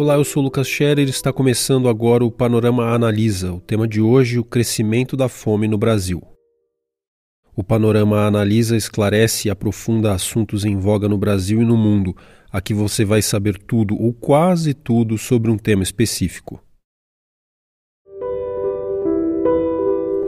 Olá, eu sou Lucas Scherer e está começando agora o Panorama Analisa. O tema de hoje, o crescimento da fome no Brasil. O Panorama Analisa esclarece e aprofunda assuntos em voga no Brasil e no mundo. Aqui você vai saber tudo ou quase tudo sobre um tema específico.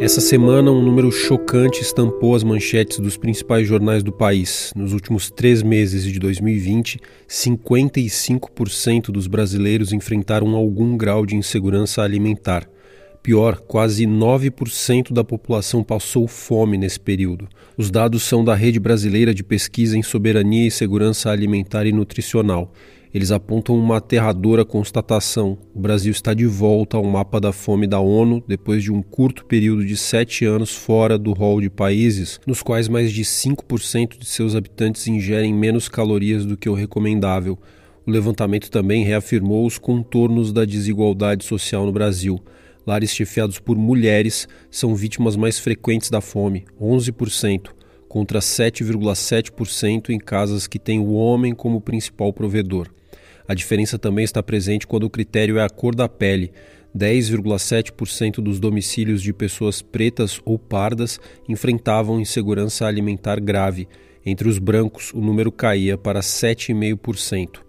Essa semana, um número chocante estampou as manchetes dos principais jornais do país. Nos últimos três meses de 2020, 55% dos brasileiros enfrentaram algum grau de insegurança alimentar. Pior, quase 9% da população passou fome nesse período. Os dados são da Rede Brasileira de Pesquisa em Soberania e Segurança Alimentar e Nutricional. Eles apontam uma aterradora constatação: o Brasil está de volta ao mapa da fome da ONU depois de um curto período de sete anos fora do rol de países nos quais mais de 5% de seus habitantes ingerem menos calorias do que o recomendável. O levantamento também reafirmou os contornos da desigualdade social no Brasil. Lares chefiados por mulheres são vítimas mais frequentes da fome, 11%, contra 7,7% em casas que têm o homem como principal provedor. A diferença também está presente quando o critério é a cor da pele. 10,7% dos domicílios de pessoas pretas ou pardas enfrentavam insegurança alimentar grave. Entre os brancos, o número caía para 7,5%.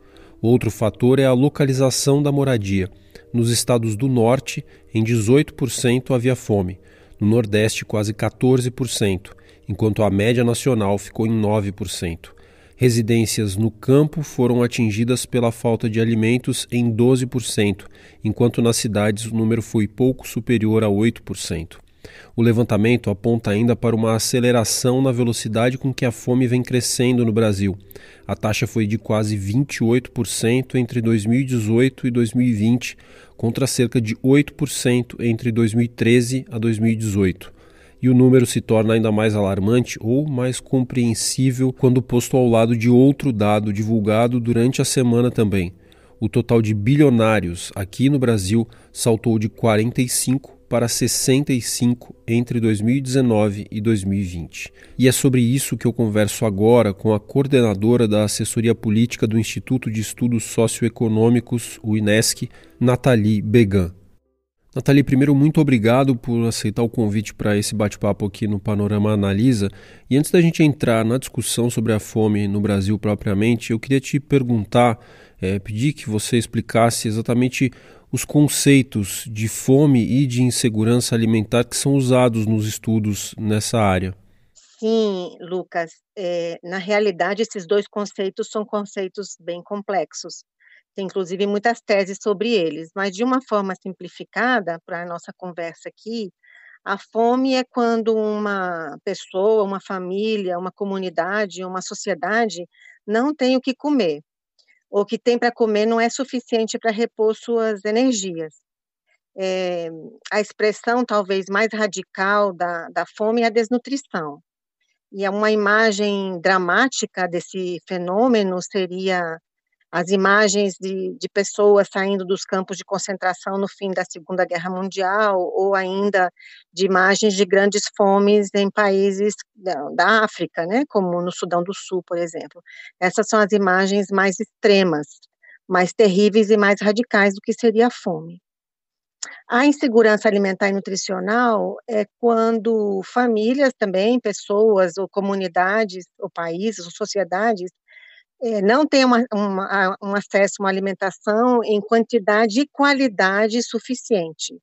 Outro fator é a localização da moradia. Nos estados do norte, em 18% havia fome. No nordeste, quase 14%, enquanto a média nacional ficou em 9%. Residências no campo foram atingidas pela falta de alimentos em 12%, enquanto nas cidades o número foi pouco superior a 8%. O levantamento aponta ainda para uma aceleração na velocidade com que a fome vem crescendo no Brasil. A taxa foi de quase 28% entre 2018 e 2020, contra cerca de 8% entre 2013 a 2018 e o número se torna ainda mais alarmante ou mais compreensível quando posto ao lado de outro dado divulgado durante a semana também. O total de bilionários aqui no Brasil saltou de 45 para 65 entre 2019 e 2020. E é sobre isso que eu converso agora com a coordenadora da assessoria política do Instituto de Estudos Socioeconômicos, o INESC, Nathalie Began. Nathalie, primeiro, muito obrigado por aceitar o convite para esse bate-papo aqui no Panorama Analisa. E antes da gente entrar na discussão sobre a fome no Brasil propriamente, eu queria te perguntar, é, pedir que você explicasse exatamente os conceitos de fome e de insegurança alimentar que são usados nos estudos nessa área. Sim, Lucas. É, na realidade, esses dois conceitos são conceitos bem complexos. Tem inclusive muitas teses sobre eles, mas de uma forma simplificada, para a nossa conversa aqui, a fome é quando uma pessoa, uma família, uma comunidade, uma sociedade não tem o que comer, ou que tem para comer não é suficiente para repor suas energias. É, a expressão talvez mais radical da, da fome é a desnutrição. E é uma imagem dramática desse fenômeno seria as imagens de, de, pessoas saindo dos campos de concentração no fim da Segunda Guerra Mundial, ou ainda de imagens de grandes fomes em países da, da, África, né, como no Sudão do Sul, por exemplo. Essas são as imagens mais extremas, mais terríveis e mais radicais do que seria a fome. A insegurança alimentar e nutricional é quando famílias também, pessoas ou comunidades, ou países, ou sociedades, é, não tem uma, uma, um acesso a uma alimentação em quantidade e qualidade suficiente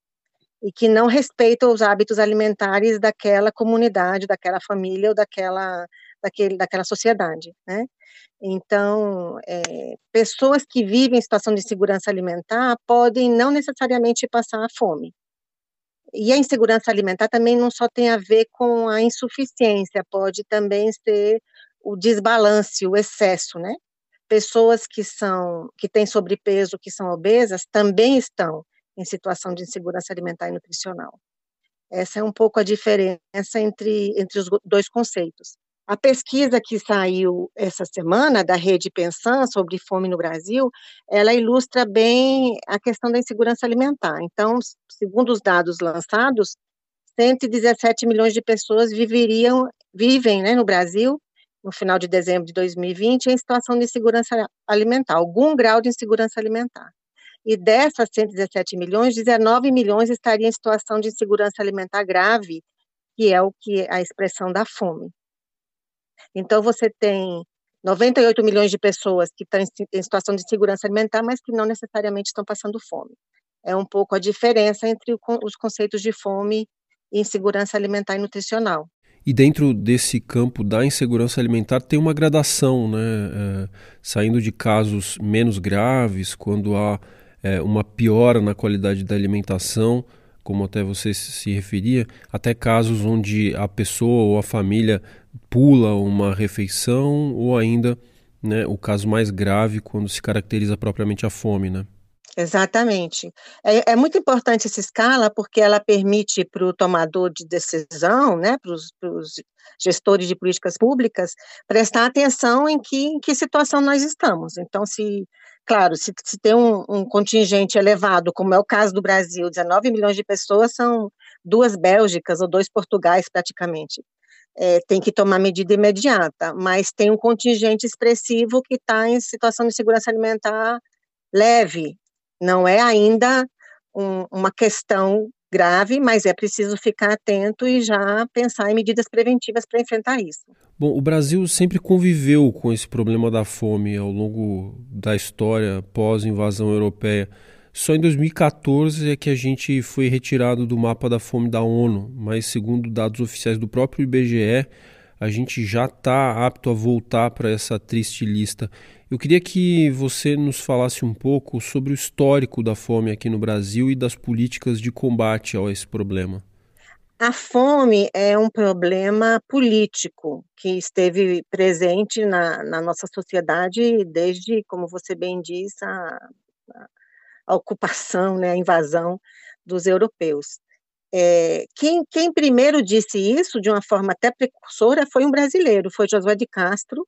e que não respeita os hábitos alimentares daquela comunidade, daquela família ou daquela, daquele, daquela sociedade, né? Então, é, pessoas que vivem em situação de insegurança alimentar podem não necessariamente passar fome. E a insegurança alimentar também não só tem a ver com a insuficiência, pode também ser o desbalance, o excesso, né? Pessoas que são que têm sobrepeso, que são obesas, também estão em situação de insegurança alimentar e nutricional. Essa é um pouco a diferença entre, entre os dois conceitos. A pesquisa que saiu essa semana da Rede Pensan sobre fome no Brasil, ela ilustra bem a questão da insegurança alimentar. Então, segundo os dados lançados, 117 milhões de pessoas viveriam, vivem né, no Brasil no final de dezembro de 2020 em situação de insegurança alimentar, algum grau de insegurança alimentar. e dessas 117 milhões, 19 milhões estariam em situação de insegurança alimentar grave, que é o que a expressão da fome. Então você tem 98 milhões de pessoas que estão em situação de insegurança alimentar, mas que não necessariamente estão passando fome. É um pouco a diferença entre os conceitos de fome e insegurança alimentar e nutricional. E dentro desse campo da insegurança alimentar tem uma gradação, né? É, saindo de casos menos graves, quando há é, uma piora na qualidade da alimentação, como até você se referia, até casos onde a pessoa ou a família pula uma refeição, ou ainda né, o caso mais grave quando se caracteriza propriamente a fome, né? Exatamente. É, é, muito importante essa escala porque ela permite para o tomador de decisão, né, para os gestores de políticas públicas, prestar atenção em que, em que situação nós estamos. Então, se, claro, se, se tem um, um, contingente elevado, como é o caso do Brasil, 19 milhões de pessoas são duas Bélgicas ou dois Portugais praticamente. É, tem que tomar medida imediata, mas tem um contingente expressivo que está em situação de segurança alimentar leve, não é ainda um, uma questão grave, mas é preciso ficar atento e já pensar em medidas preventivas para enfrentar isso. Bom, o Brasil sempre conviveu com esse problema da fome ao longo da história pós-invasão europeia. Só em 2014 é que a gente foi retirado do mapa da fome da ONU, mas segundo dados oficiais do próprio IBGE, a gente já está apto a voltar para essa triste lista. Eu queria que você nos falasse um pouco sobre o histórico da fome aqui no Brasil e das políticas de combate a esse problema. A fome é um problema político que esteve presente na, na nossa sociedade desde, como você bem diz, a, a ocupação, né, a invasão dos europeus. É, quem, quem primeiro disse isso, de uma forma até precursora, foi um brasileiro, foi Josué de Castro,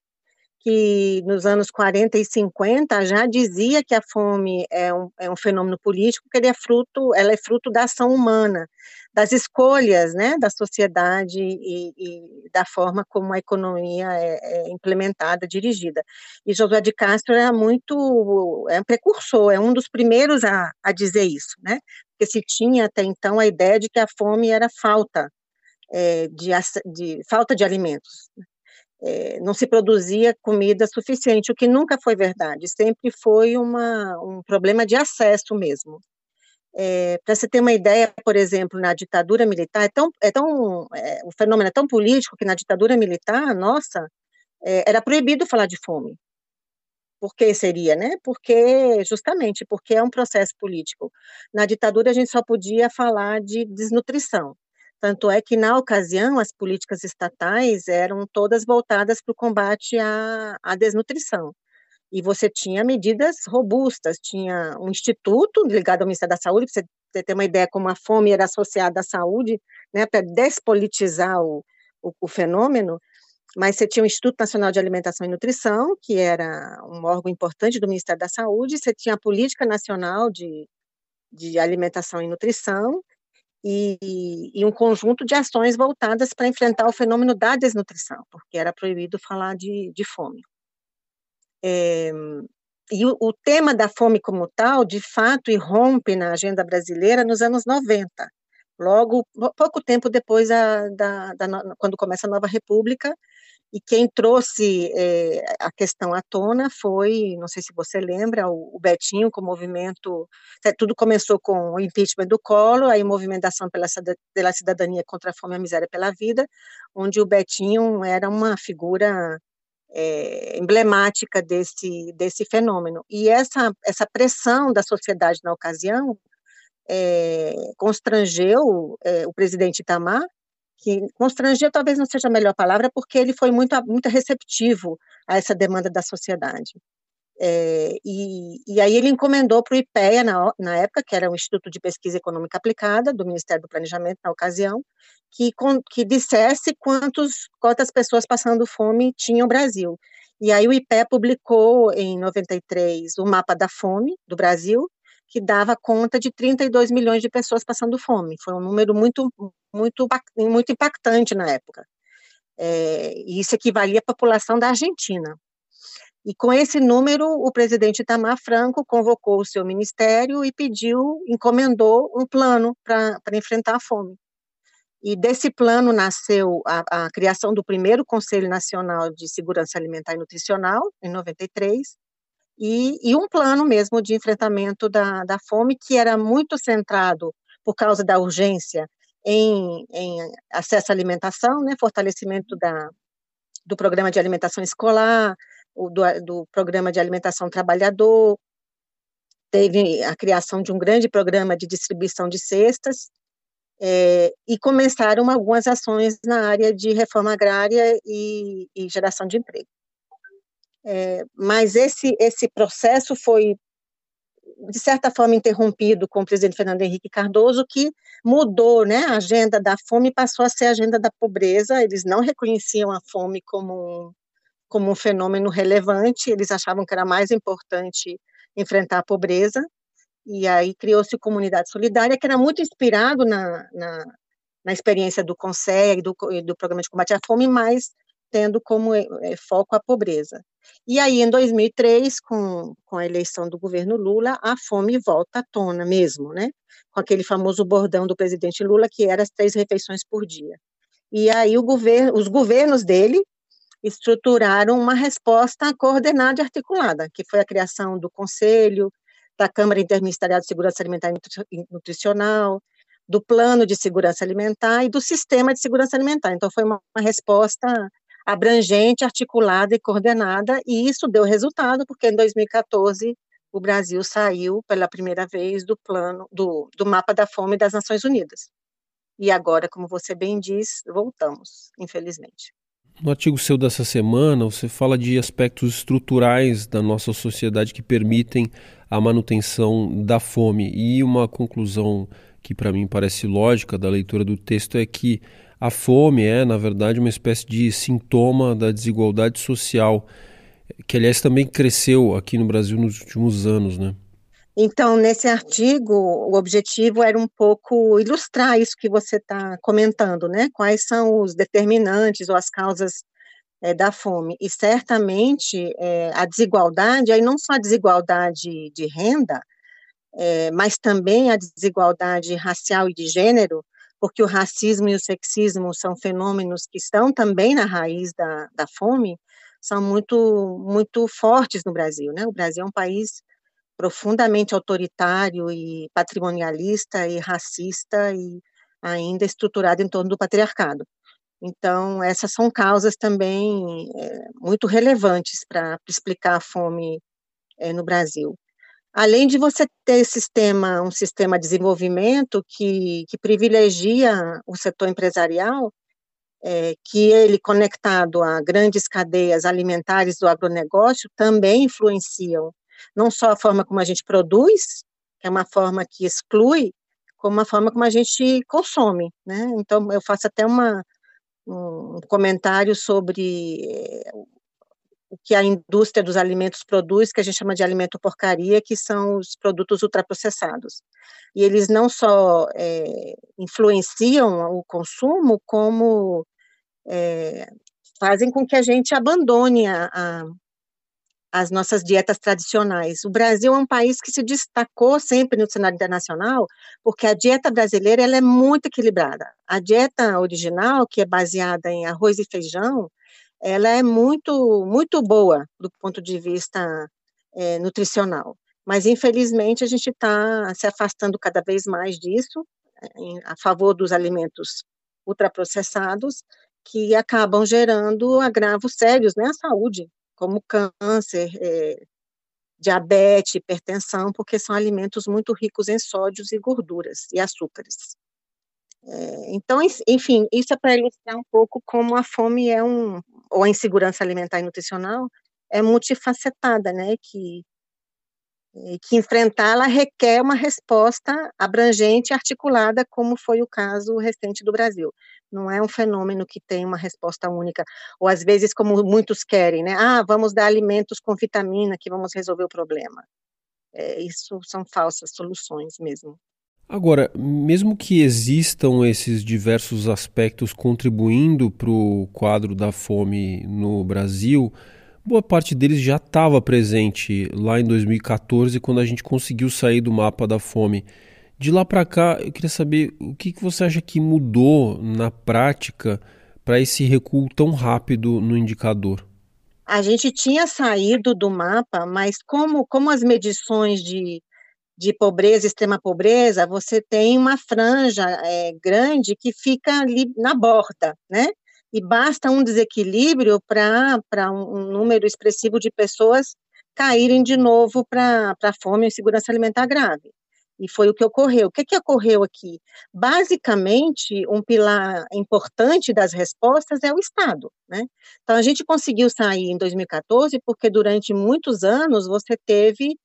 que nos anos 40 e 50 já dizia que a fome é um, é um fenômeno político, que é fruto, ela é fruto da ação humana, das escolhas né, da sociedade e, e da forma como a economia é, é, implementada, dirigida. E José de Castro era muito, é um precursor, é um dos primeiros a, a dizer isso, né? Porque se tinha até então a ideia de que a fome era falta é, de, de, falta de alimentos é, não se produzia comida suficiente, o que nunca foi verdade, sempre foi uma, um problema de acesso mesmo. É, Para você ter uma ideia, por exemplo, na ditadura militar, é tão, é tão, é, o fenômeno é tão político que na ditadura militar, nossa, é, era proibido falar de fome. Por que seria, né? Porque, justamente, porque é um processo político. Na ditadura a gente só podia falar de desnutrição. Tanto é que, na ocasião, as políticas estatais eram todas voltadas para o combate à, à desnutrição. E você tinha medidas robustas, tinha um instituto ligado ao Ministério da Saúde, para você ter uma ideia como a fome era associada à saúde, né, para despolitizar o, o, o fenômeno, mas você tinha o Instituto Nacional de Alimentação e Nutrição, que era um órgão importante do Ministério da Saúde, você tinha a Política Nacional de, de Alimentação e Nutrição, e, e, um conjunto de ações voltadas para enfrentar o fenômeno da desnutrição, porque era proibido falar de, de fome. É, e o, o, tema da fome como tal, de fato, irrompe na agenda brasileira nos anos 90, logo, pouco tempo depois da, da, quando começa a Nova República, e quem trouxe é, a questão à tona foi, não sei se você lembra, o, o, Betinho com o movimento, tudo começou com o impeachment do Collor, aí movimentação pela, pela cidadania contra a fome e a miséria pela vida, onde o Betinho era uma figura é, emblemática desse, desse fenômeno. E essa, essa pressão da sociedade na ocasião é, constrangeu é, o presidente Itamar que constranger talvez não seja a melhor palavra, porque ele foi muito, muito receptivo a essa demanda da sociedade. É, e, e, aí ele encomendou para o IPEA, na, na, época, que era o Instituto de Pesquisa Econômica Aplicada, do Ministério do Planejamento, na ocasião, que, com, que dissesse quantos, quantas pessoas passando fome tinha o Brasil. E aí o IPEA publicou, em 93, o mapa da fome do Brasil, que dava conta de 32 milhões de pessoas passando fome. Foi um número muito, muito, muito impactante na época. É, isso equivalia à população da Argentina. E com esse número, o presidente Itamar Franco convocou o seu ministério e pediu, encomendou um plano para enfrentar a fome. E desse plano nasceu a, a, criação do primeiro Conselho Nacional de Segurança Alimentar e Nutricional, em 93, e, e um plano mesmo de enfrentamento da, da fome, que era muito centrado, por causa da urgência, em, em acesso à alimentação, né, fortalecimento da, do programa de alimentação escolar, o, do, do programa de alimentação trabalhador, teve a criação de um grande programa de distribuição de cestas, é, e começaram algumas ações na área de reforma agrária e, e geração de emprego. É, mas esse, esse processo foi, de certa forma, interrompido com o presidente Fernando Henrique Cardoso, que mudou né, a agenda da fome e passou a ser a agenda da pobreza. Eles não reconheciam a fome como um, como um fenômeno relevante, eles achavam que era mais importante enfrentar a pobreza, e aí criou-se Comunidade Solidária, que era muito inspirado na, na, na experiência do CONSEG, do, do Programa de Combate à Fome, mas tendo como é, foco a pobreza. E aí, em 2003, com, com a eleição do governo Lula, a fome volta à tona mesmo, né? Com aquele famoso bordão do presidente Lula, que era as três refeições por dia. E aí, o governo, os governos dele estruturaram uma resposta coordenada e articulada, que foi a criação do Conselho, da Câmara Interministerial de Segurança Alimentar e Nutricional, do Plano de Segurança Alimentar e do Sistema de Segurança Alimentar. Então, foi uma, uma resposta abrangente, articulada e coordenada, e isso deu resultado, porque em 2014 o Brasil saiu pela primeira vez do plano do, do mapa da fome das Nações Unidas. E agora, como você bem diz, voltamos, infelizmente. No artigo seu dessa semana, você fala de aspectos estruturais da nossa sociedade que permitem a manutenção da fome. E uma conclusão que para mim parece lógica da leitura do texto é que a fome é, na verdade, uma espécie de sintoma da desigualdade social, que aliás também cresceu aqui no Brasil nos últimos anos, né? Então, nesse artigo, o objetivo era um pouco ilustrar isso que você está comentando, né? Quais são os determinantes ou as causas é, da fome. E certamente é, a desigualdade, aí não só a desigualdade de renda, é, mas também a desigualdade racial e de gênero, porque o racismo e o sexismo são fenômenos que estão também na raiz da, da fome, são muito, muito fortes no Brasil, né? O Brasil é um país profundamente autoritário e patrimonialista e racista e ainda estruturado em torno do patriarcado. Então, essas são causas também é, muito relevantes para explicar a fome é, no Brasil. Além de você ter sistema, um sistema de desenvolvimento que, que privilegia o setor empresarial, é, que ele conectado a grandes cadeias alimentares do agronegócio também influenciam não só a forma como a gente produz, que é uma forma que exclui, como a forma como a gente consome, né? Então, eu faço até uma, um comentário sobre eh, o que a indústria dos alimentos produz, que a gente chama de alimento porcaria, que são os produtos ultraprocessados. E eles não só é, influenciam o consumo, como é, fazem com que a gente abandone a, a, as nossas dietas tradicionais. O Brasil é um país que se destacou sempre no cenário internacional, porque a dieta brasileira ela é muito equilibrada. A dieta original, que é baseada em arroz e feijão, ela é muito muito boa do ponto de vista é, nutricional. Mas infelizmente a gente está se afastando cada vez mais disso, em, a favor dos alimentos ultraprocessados, que acabam gerando agravos sérios né, saúde como câncer, é, diabetes, hipertensão, porque são alimentos muito ricos em sódios e gorduras e açúcares. É, então, enfim, isso é para ilustrar um pouco como a fome é um, ou a insegurança alimentar e nutricional é multifacetada, né, que que enfrentá-la requer uma resposta abrangente e articulada, como foi o caso recente do Brasil. Não é um fenômeno que tem uma resposta única, ou às vezes, como muitos querem, né? Ah, vamos dar alimentos com vitamina que vamos resolver o problema. É, isso são falsas soluções mesmo. Agora, mesmo que existam esses diversos aspectos contribuindo para o quadro da fome no Brasil, boa parte deles já estava presente lá em 2014, quando a gente conseguiu sair do mapa da fome. De lá para cá, eu queria saber o que, que você acha que mudou na prática para esse recuo tão rápido no indicador? A gente tinha saído do mapa, mas como, como as medições de, de pobreza, extrema pobreza, você tem uma franja é, grande que fica ali na borda, né? E basta um desequilíbrio para um, um número expressivo de pessoas caírem de novo para a fome e insegurança alimentar grave. E foi o que ocorreu. O que, que ocorreu aqui? Basicamente, um pilar importante das respostas é o Estado. Né? Então, a gente conseguiu sair em 2014 porque, durante muitos anos, você teve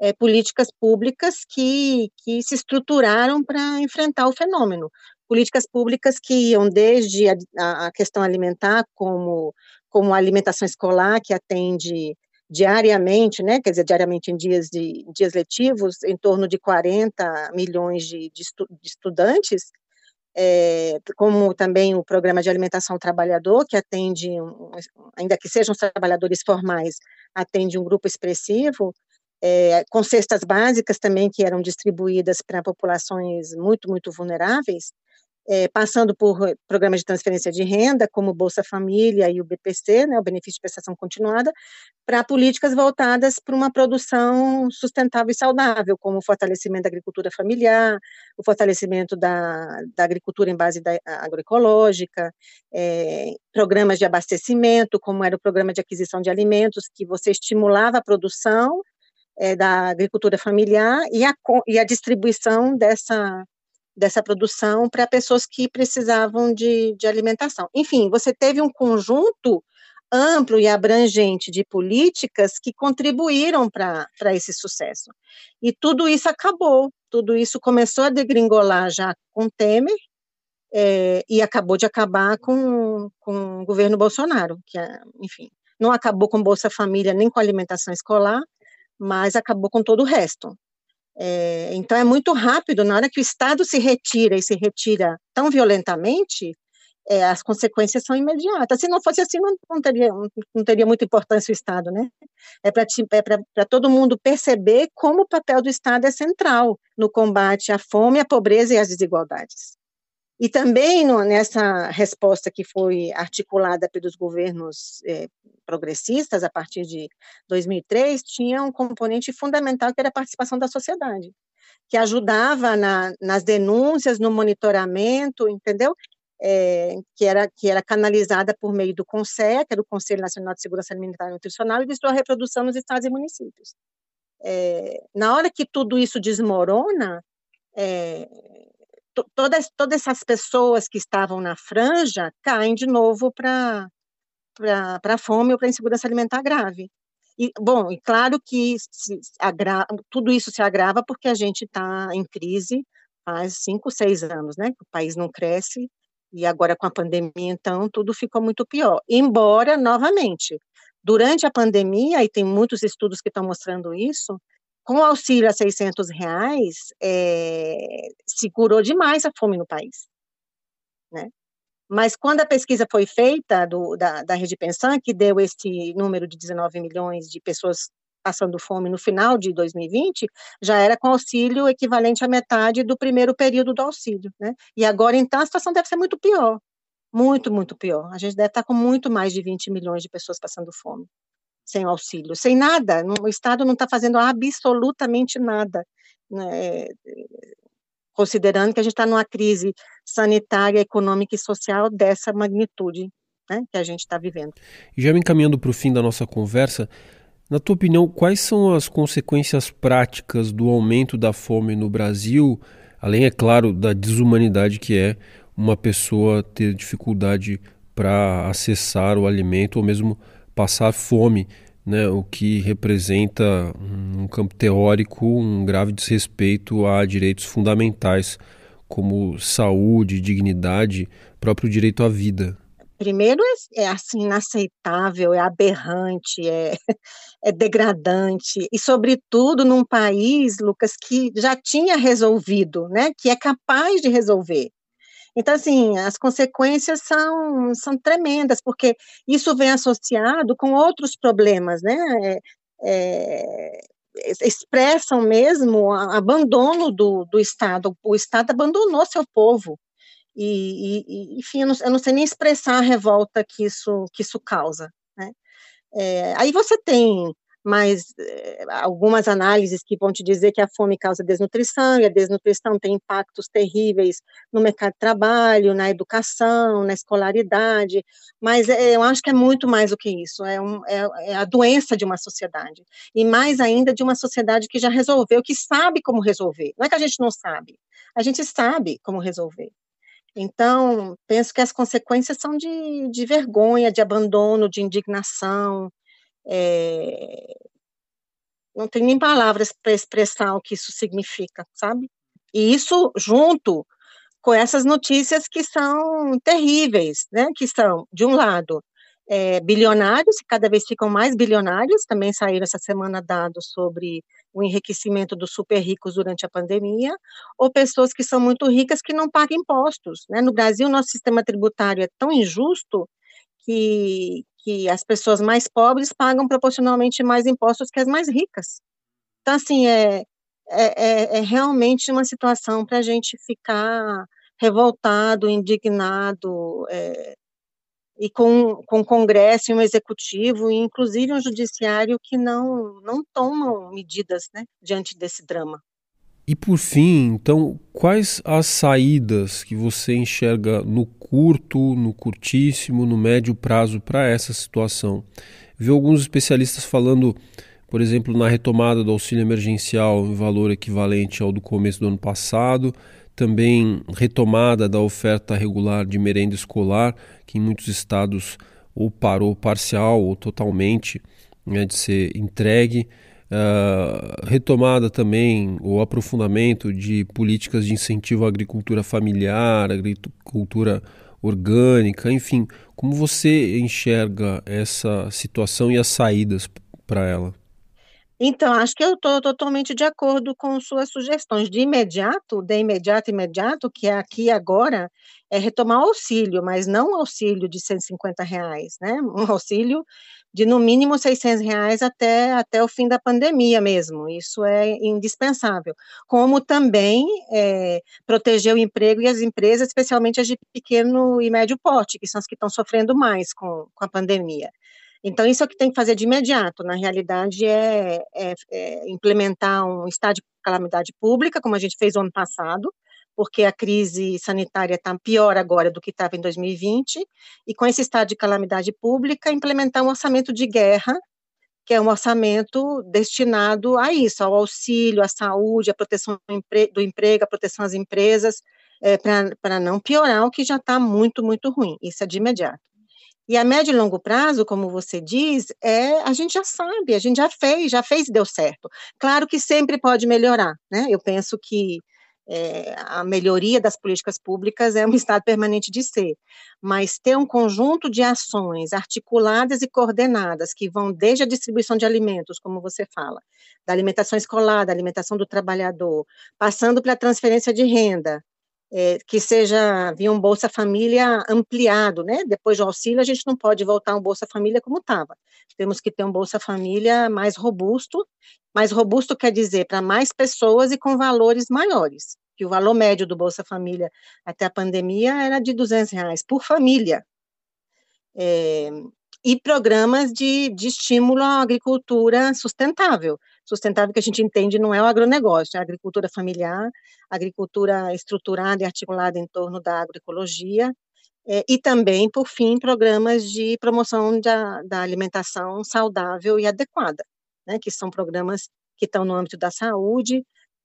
é, políticas públicas que, que se estruturaram para enfrentar o fenômeno. Políticas públicas que iam desde a, a questão alimentar, como, como a alimentação escolar, que atende diariamente, né, quer dizer, diariamente em dias, de, dias letivos, em torno de 40 milhões de, de, estu, de estudantes, é, como também o programa de alimentação trabalhador, que atende, ainda que sejam trabalhadores formais, atende um grupo expressivo, é, com cestas básicas também que eram distribuídas para populações muito, muito vulneráveis, é, passando por programas de transferência de renda, como Bolsa Família e o BPC, né, o Benefício de Prestação Continuada, para políticas voltadas para uma produção sustentável e saudável, como o fortalecimento da agricultura familiar, o fortalecimento da, da agricultura em base da, agroecológica, é, programas de abastecimento, como era o programa de aquisição de alimentos, que você estimulava a produção é, da agricultura familiar e a, e a distribuição dessa dessa produção para pessoas que precisavam de, de alimentação. Enfim, você teve um conjunto amplo e abrangente de políticas que contribuíram para esse sucesso. E tudo isso acabou, tudo isso começou a degringolar já com Temer, é, e acabou de acabar com, com o governo Bolsonaro, que, é, enfim, não acabou com Bolsa Família nem com alimentação escolar, mas acabou com todo o resto. É, então, é muito rápido, na hora que o Estado se retira e se retira tão violentamente, é, as consequências são imediatas. Se não fosse assim, não, não, teria, não teria muita importância o Estado, né? É para é todo mundo perceber como o papel do Estado é central no combate à fome, à pobreza e às desigualdades. E também no, nessa resposta que foi articulada pelos governos eh, progressistas a partir de 2003, tinha um componente fundamental que era a participação da sociedade, que ajudava na, nas denúncias, no monitoramento, entendeu? É, que, era, que era canalizada por meio do CONSE, que era o Conselho Nacional de Segurança Alimentar e Nutricional, e de sua reprodução nos estados e municípios. É, na hora que tudo isso desmorona, é, todas, todas essas pessoas que estavam na franja caem de novo para a fome ou para insegurança alimentar grave. E, bom, e claro que agra, tudo isso se agrava porque a gente está em crise faz cinco, seis anos, né? O país não cresce e agora com a pandemia, então, tudo ficou muito pior. Embora, novamente, durante a pandemia, e tem muitos estudos que estão mostrando isso, com o auxílio a 600 reais, é, segurou demais a fome no país, né? Mas quando a pesquisa foi feita do, da, da Rede Pensão, que deu esse número de 19 milhões de pessoas passando fome no final de 2020, já era com auxílio equivalente à metade do primeiro período do auxílio, né? E agora, então, a situação deve ser muito pior, muito, muito pior. A gente deve estar com muito mais de 20 milhões de pessoas passando fome sem auxílio, sem nada. O Estado não está fazendo absolutamente nada, né, considerando que a gente está numa crise sanitária, econômica e social dessa magnitude né, que a gente está vivendo. E já me encaminhando para o fim da nossa conversa, na tua opinião, quais são as consequências práticas do aumento da fome no Brasil, além, é claro, da desumanidade que é uma pessoa ter dificuldade para acessar o alimento ou mesmo passar fome, né, o que representa um campo teórico um grave desrespeito a direitos fundamentais como saúde, dignidade, próprio direito à vida. Primeiro é, é assim inaceitável, é aberrante, é, é degradante e sobretudo num país, Lucas, que já tinha resolvido, né, que é capaz de resolver. Então, assim, as consequências são, são tremendas, porque isso vem associado com outros problemas, né? É, é, expressam mesmo o abandono do, do Estado. O Estado abandonou seu povo. E, e enfim, eu não, eu não, sei nem expressar a revolta que isso, que isso causa. Né? É, aí você tem mas eh, algumas análises que vão te dizer que a fome causa desnutrição, e a desnutrição tem impactos terríveis no mercado de trabalho, na educação, na escolaridade, mas é, eu acho que é muito mais do que isso, é, um, é, é a doença de uma sociedade, e mais ainda de uma sociedade que já resolveu, que sabe como resolver, não é que a gente não sabe, a gente sabe como resolver. Então, penso que as consequências são de, de vergonha, de abandono, de indignação, é, não tem nem palavras para expressar o que isso significa, sabe? E isso junto com essas notícias que são terríveis, né? Que são, de um lado, é, bilionários, que cada vez ficam mais bilionários, também saíram essa semana dados sobre o enriquecimento dos super ricos durante a pandemia, ou pessoas que são muito ricas que não pagam impostos. Né? No Brasil, nosso sistema tributário é tão injusto que, que as pessoas mais pobres pagam proporcionalmente mais impostos que as mais ricas. Então, assim, é, é, é, é realmente uma situação para a gente ficar revoltado, indignado, é, e com, com Congresso e um executivo, e inclusive um judiciário que não, não tomam medidas né, diante desse drama. E por fim, então, quais as saídas que você enxerga no curto, no curtíssimo, no médio prazo para essa situação? Vi alguns especialistas falando, por exemplo, na retomada do auxílio emergencial em valor equivalente ao do começo do ano passado, também retomada da oferta regular de merenda escolar, que em muitos estados ou parou parcial ou totalmente né, de ser entregue. Uh, retomada também o aprofundamento de políticas de incentivo à agricultura familiar, agricultura orgânica, enfim, como você enxerga essa situação e as saídas para ela? Então, acho que eu estou totalmente de acordo com suas sugestões. De imediato, de imediato, imediato, que é aqui agora, é retomar o auxílio, mas não o auxílio de 150 reais, né? Um auxílio de no mínimo 600 reais até, até o fim da pandemia mesmo, isso é indispensável, como também é, proteger o emprego e as empresas, especialmente as de pequeno e médio porte, que são as que estão sofrendo mais com, com a pandemia. Então, isso é o que tem que fazer de imediato, na realidade, é, é, é implementar um estado de calamidade pública, como a gente fez o ano passado, porque a crise sanitária está pior agora do que estava em 2020, e com esse estado de calamidade pública, implementar um orçamento de guerra, que é um orçamento destinado a isso, ao auxílio, à saúde, à proteção do emprego, à proteção às empresas, é, para não piorar o que já está muito, muito ruim, isso é de imediato. E a médio e longo prazo, como você diz, é a gente já sabe, a gente já fez, já fez e deu certo. Claro que sempre pode melhorar, né? Eu penso que é, a melhoria das políticas públicas é um estado permanente de ser, mas ter um conjunto de ações articuladas e coordenadas que vão desde a distribuição de alimentos, como você fala, da alimentação escolar, da alimentação do trabalhador, passando pela transferência de renda, é, que seja via um Bolsa Família ampliado, né? Depois do auxílio, a gente não pode voltar um Bolsa Família como estava. Temos que ter um Bolsa Família mais robusto. Mais robusto quer dizer para mais pessoas e com valores maiores. Que o valor médio do Bolsa Família até a pandemia era de 200 reais por família. É, e programas de, de estímulo à agricultura sustentável sustentável que a gente entende não é o agronegócio, é a agricultura familiar, agricultura estruturada e articulada em torno da agroecologia, é, e também, por fim, programas de promoção da, da alimentação saudável e adequada, né, que são programas que estão no âmbito da saúde,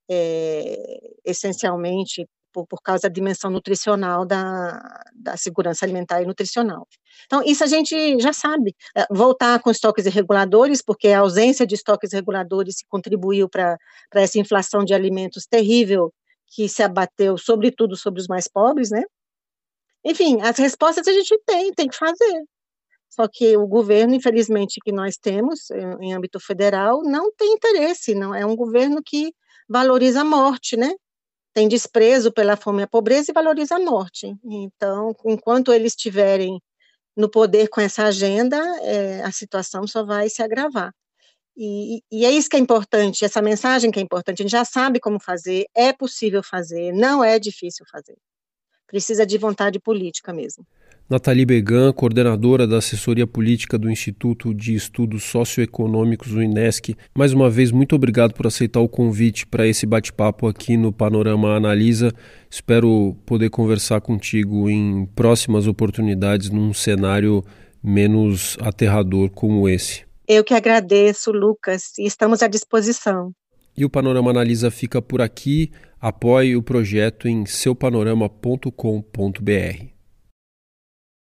é, essencialmente por, por causa da dimensão nutricional da, da segurança alimentar e nutricional. Então, isso a gente já sabe. É, voltar com estoques irreguladores, porque a ausência de estoques reguladores contribuiu para essa inflação de alimentos terrível que se abateu, sobretudo, sobre os mais pobres, né? Enfim, as respostas a gente tem, tem que fazer. Só que o governo, infelizmente, que nós temos em, em âmbito federal, não tem interesse, não é um governo que valoriza a morte, né? Tem desprezo pela fome e a pobreza e valoriza a morte. Então, enquanto eles estiverem no poder com essa agenda, é, a situação só vai se agravar. E, e, é isso que é importante, essa mensagem que é importante. A gente já sabe como fazer, é possível fazer, não é difícil fazer. Precisa de vontade política mesmo. Nathalie Began, coordenadora da assessoria política do Instituto de Estudos Socioeconômicos, o INESC. Mais uma vez, muito obrigado por aceitar o convite para esse bate-papo aqui no Panorama Analisa. Espero poder conversar contigo em próximas oportunidades num cenário menos aterrador como esse. Eu que agradeço, Lucas, e estamos à disposição. E o Panorama Analisa fica por aqui. Apoie o projeto em seupanorama.com.br.